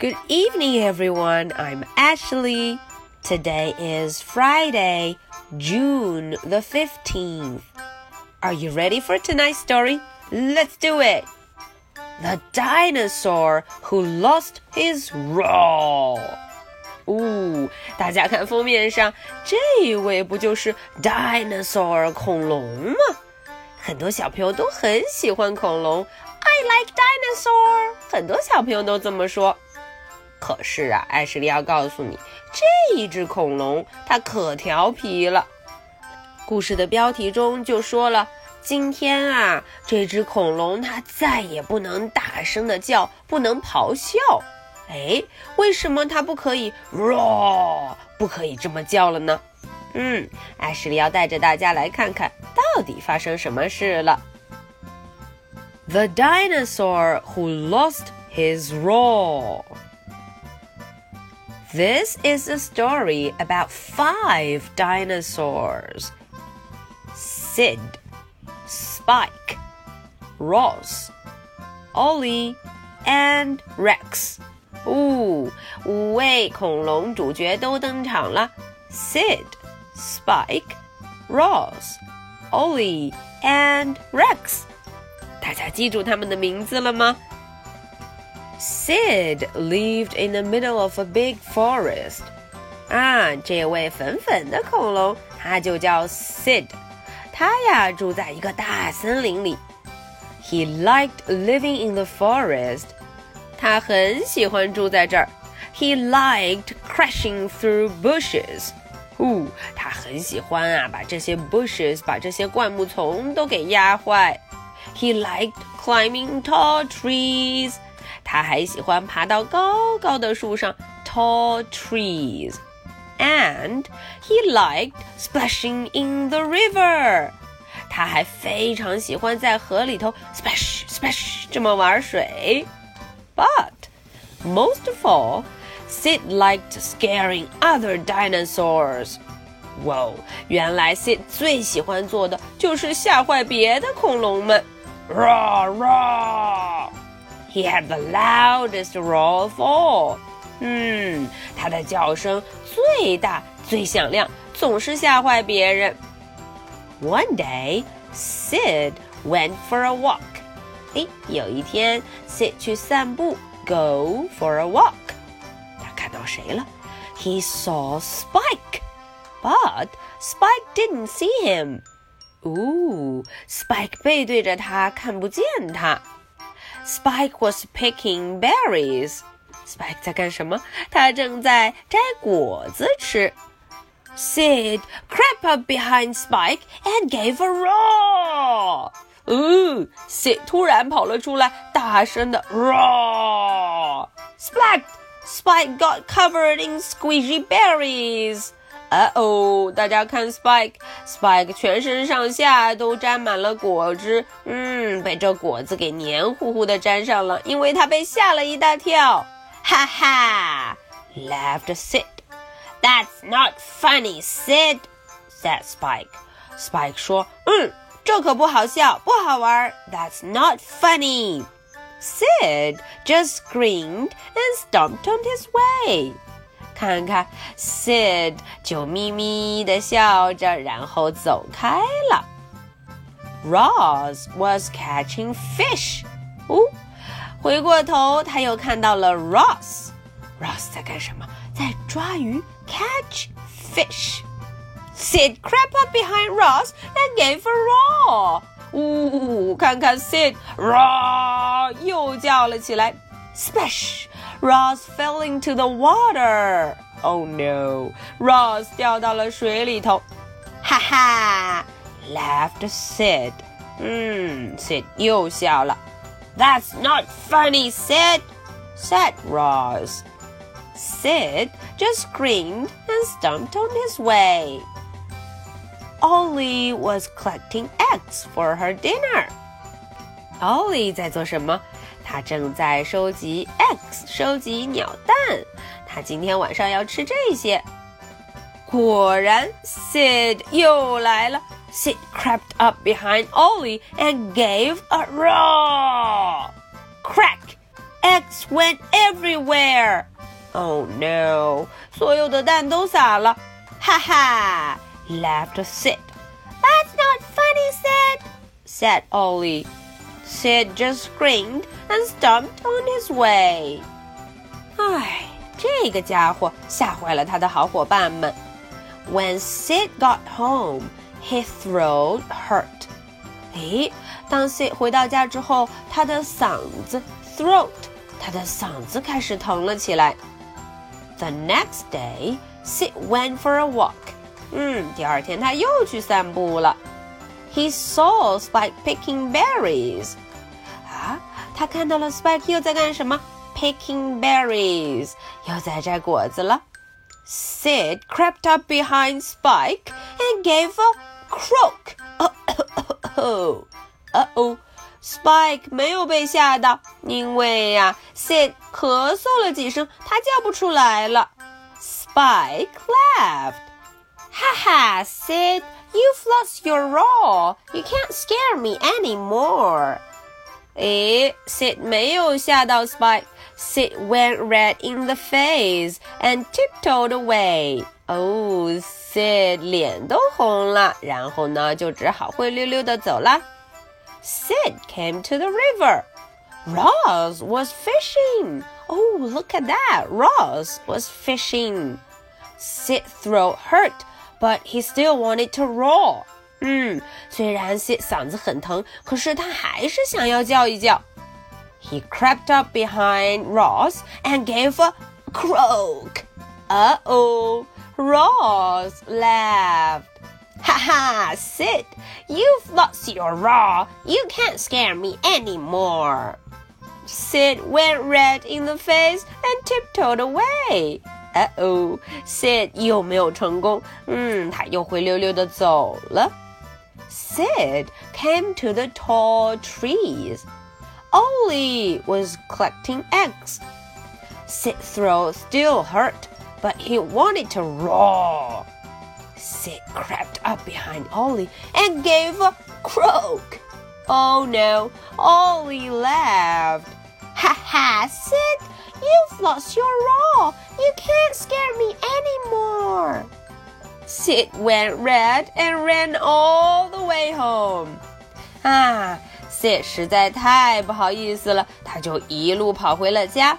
Good evening, everyone. I'm Ashley. Today is Friday, June the 15th. Are you ready for tonight's story? Let's do it. The dinosaur who lost his roar. 哦，大家看封面上这位不就是 dinosaur 恐龙吗？很多小朋友都很喜欢恐龙。I like dinosaur。很多小朋友都这么说。 可是啊，艾什莉要告诉你，这一只恐龙它可调皮了。故事的标题中就说了，今天啊，这只恐龙它再也不能大声的叫，不能咆哮。哎，为什么它不可以 roar，不可以这么叫了呢？嗯，艾什莉要带着大家来看看到底发生什么事了。The dinosaur who lost his roar. This is a story about five dinosaurs Sid, Spike, Ross, Ollie, and Rex. 哦，五位恐龙主角都登场了：Sid、Spike、Ross、Ollie and Rex。大家记住他们的名字了吗 ？Sid lived in the middle of a big forest。啊，这位粉粉的恐龙，它就叫 Sid。他呀住在一个大森林里。He liked living in the forest 他很喜欢住在这儿。He liked crashing through bushes。哦，他很喜欢啊，把这些 bushes，把这些灌木丛都给压坏。He liked climbing tall trees。 他还喜欢爬到高高的树上，tall trees。And he liked splashing in the river。他还非常喜欢在河里头 splash splash 这么玩水。But most of all, Sid liked scaring other dinosaurs. 哇哦，原来 Sid 最喜欢做的就是吓坏别的恐龙们。Roar, roar! He had the loudest roar of all. 嗯，他的叫声最大、最响亮，总是吓坏别人。One day, Sid went for a walk. 哎，有一天，Sid 去散步，go for a walk。他看到谁了？He saw Spike, but Spike didn't see him. 哦，Spike 背对着他，看不见他。 Spike was picking berries. Spike 在干什么？他正在摘果子吃。Sid crept up behind Spike and gave a roar. 哦，Sid 突然跑了出来，大声的 roar。Splat! Spike got covered in squishy berries. 呃哦，大家看 Spike，Spike 全身上下都沾满了果汁，嗯，被这果子给黏糊糊的粘上了，因为他被吓了一大跳。哈哈，laughed Sid. That's not funny, Sid, said Spike. Spike 说，嗯。这可不好笑，不好玩。That's not funny. Sid just screamed and stomped on his way. 看看，Sid 就咪咪的笑着，然后走开了。Ross was catching fish. 哦，回过头，他又看到了 Ross。Ross 在干什么？在抓鱼，catch fish。Sid crept up behind Ross and gave a roar. 呜，看看 Sid roar 又叫了起来。Splash! Ross fell into the water. Oh no! Ross 掉到了水里头。哈哈，laughed Sid. 嗯，Sid 又笑了。That's not funny, Sid, said Ross. Sid just screamed and stomped on his way. Ollie was collecting eggs for her dinner. Ollie 在做什么？ 他正在收集 eggs，收集鸟蛋。他今天晚上要吃这些。果然，Sid 又来了。Sid crept up behind Ollie and gave a roar. Crack! Eggs went everywhere. everywhere. Oh no! 所有的蛋都洒了。哈哈！laughed Sid. That's not funny, Sid, said Ollie. Sid just screamed and stomped on his way. 唉，这个家伙吓坏了他的好伙伴们。When Sid got home, his throat hurt. 诶，当 Sid 回到家之后，他的嗓子 throat，他的嗓子开始疼了起来。The next day, Sid went for a walk. 嗯，第二天他又去散步了。 He saw Spike picking berries. 啊，他看到了 Spike 又在干什么？Picking berries，又在摘果子了。Sid crept up behind Spike and gave a croak. 哦哦，Spike 没有被吓到，因为呀，Sid 咳嗽了几声，他叫不出来了。Spike laughed. Ha ha, Sid, you've lost your roar. You can't scare me anymore. 诶，Sid 没有吓到 Spike。Sid went red in the face and tiptoed away. 哦，Sid 脸都红了，然后呢，就只好灰溜溜的走了。Sid came to the river. Ross was fishing. Oh, look at that! Ross was fishing. Sid's throat hurt, but he still wanted to roar. 嗯，虽然 Sid 嗓子很疼，可是他还是想要叫一叫。He crept up behind Ross and gave a croak. Uh oh, Ross laughed. Ha ha, Sid, you've lost your roar. You can't scare me anymore. Sid went red in the face and tiptoed away. Uh oh, Sid 又没有成功，嗯，他又灰溜溜的走了。Sid came to the tall trees. Ollie was collecting eggs. Sid's throat still hurt, but he wanted to roar. Sid crept up behind Ollie and gave a croak. Oh no, Ollie laughed. Ha ha, Sid, you've lost your roar. You can't scare me anymore. Sid went red and ran all the way home. 啊，Sid 实在太不好意思了，他就一路跑回了家。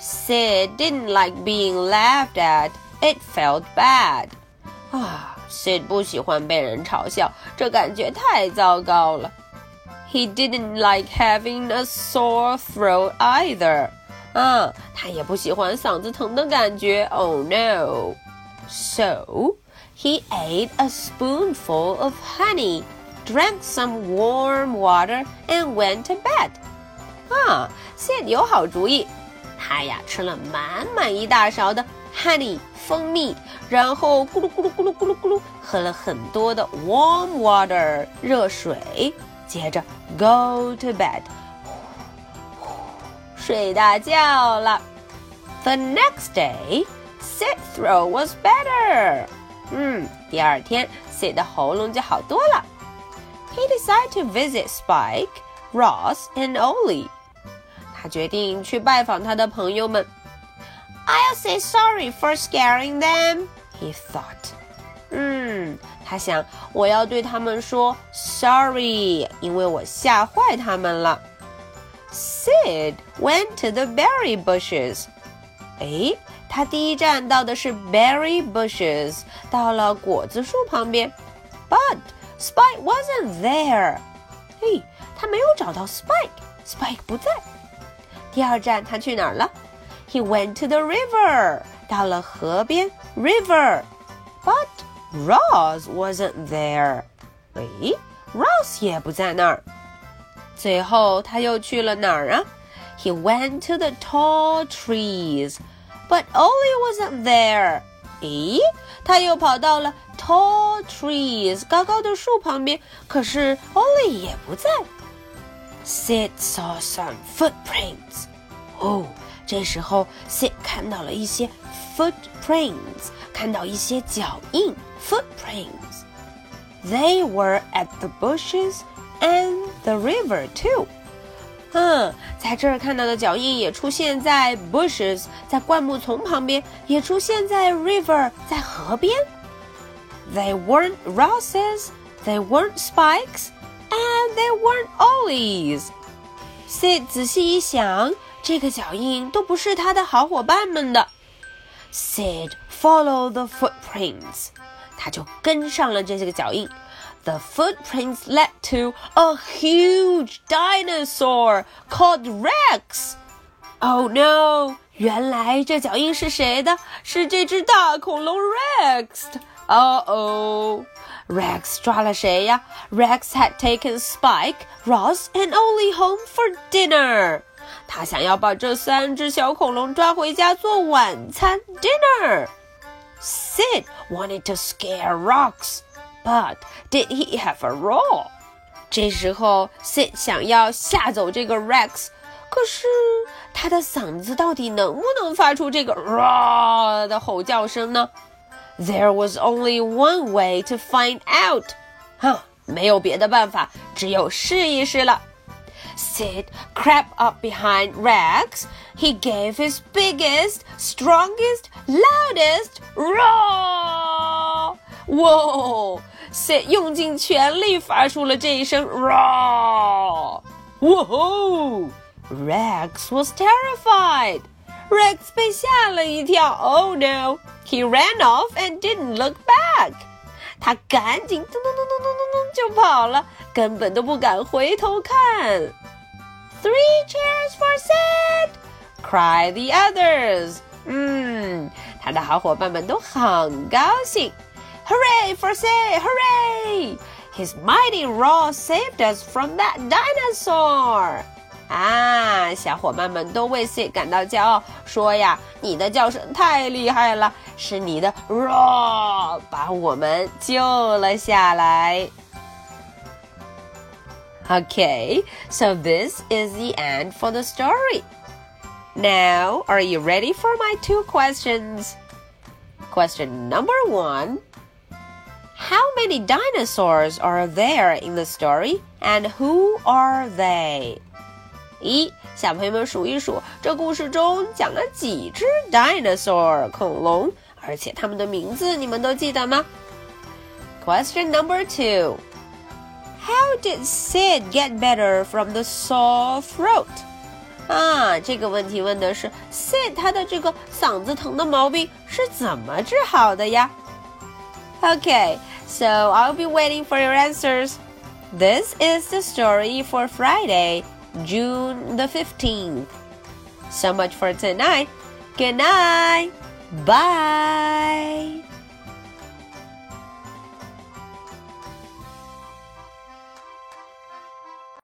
Sid didn't like being laughed at. It felt bad. 啊，Sid 不喜欢被人嘲笑，这感觉太糟糕了。 He didn't like having a sore throat either. 啊，他也不喜欢嗓子疼的感觉。Oh no! So he ate a spoonful of honey, drank some warm water, and went to bed. 啊，Sid 有好主意，他呀吃了满满一大勺的 honey 蜂蜜，然后咕噜咕噜咕噜咕噜咕噜喝了很多的 warm water 热水， 接着 go to bed，睡大觉了。The next day, Sid's throat was better. 嗯，第二天 Sid 的喉咙就好多了。He decided to visit Spike, Ross, and Ollie. 他决定去拜访他的朋友们。I'll say sorry for scaring them, he thought. 他想我要对他们说 sorry，因为我吓坏他们了。Sid went to the berry bushes. 哎，他第一站到的是 berry bushes，到了果子树旁边。But Spike wasn't there. 嘿，他没有找到 Spike，Spike 不在。第二站他去哪儿了？he went to the river. 到了河边，river. But Ross wasn't there. 诶，Ross 也不在那儿。最后他又去了哪儿啊？He went to the tall trees. But Ollie wasn't there. 咦，他又跑到了 tall trees 高高的树旁边，可是 Ollie 也不在。Sid saw some footprints. 哦。这时候，Sid 看到了一些 footprints，看到一些脚印 footprints. They were at the bushes and the river too. 嗯，在这儿看到的脚印也出现在 bushes，在灌木丛旁边，也出现在 river，在河边。They weren't Ross's, they weren't Spike's, and they weren't Ollie's. Sid 仔细一想，这个脚印都不是他的好伙伴们的。Sid followed the footprints. 他就跟上了这些个脚印。The footprints led to a huge dinosaur called Rex. Oh no! 原来这脚印是谁的？是这只大恐龙 Rex。Uh oh! Rex 抓了谁呀？Rex had taken Spike, Ross, and Ollie home for dinner. 他想要把这三只小恐龙抓回家做晚餐 dinner。 Sid wanted to scare Rocks, but did he have a roar? 这时候，Sid 想要吓走这个 Rex，可是他的嗓子到底能不能发出这个 roar 的吼叫声呢？There was only one way to find out，哼，没有别的办法，只有试一试了。Sid crept up behind Rex. He gave his biggest, strongest, loudest roar. Whoa! Sid 用尽全力发出了这一声 roar. Whoa! Rex was terrified. Rex 被吓了一跳。Oh no! He ran off and didn't look back. 他赶紧咚咚咚咚咚咚咚就跑了，根本都不敢回头看。 Three cheers for Sid! Cry the others. 嗯，他的好伙伴们都很高兴。Hooray for Sid! Hooray! His mighty roar saved us from that dinosaur. 啊，小伙伴们都为 Sid 感到骄傲，说呀，你的叫声太厉害了，是你的 roar 把我们救了下来。 Okay, so this is the end for the story. Now, are you ready for my two questions? Question number one How many dinosaurs are there in the story, and who are they? 一，小朋友们数一数，这故事中讲了几只 dinosaur 恐龙，而且它们的名字你们都记得吗？Question number two. How did Sid get better from the sore throat? 啊，这个问题问的是 Sid 他的这个嗓子疼的毛病是怎么治好的呀？Okay, so I'll be waiting for your answers. This is the story for Friday, June the 15th. So much for tonight. Good night. Bye.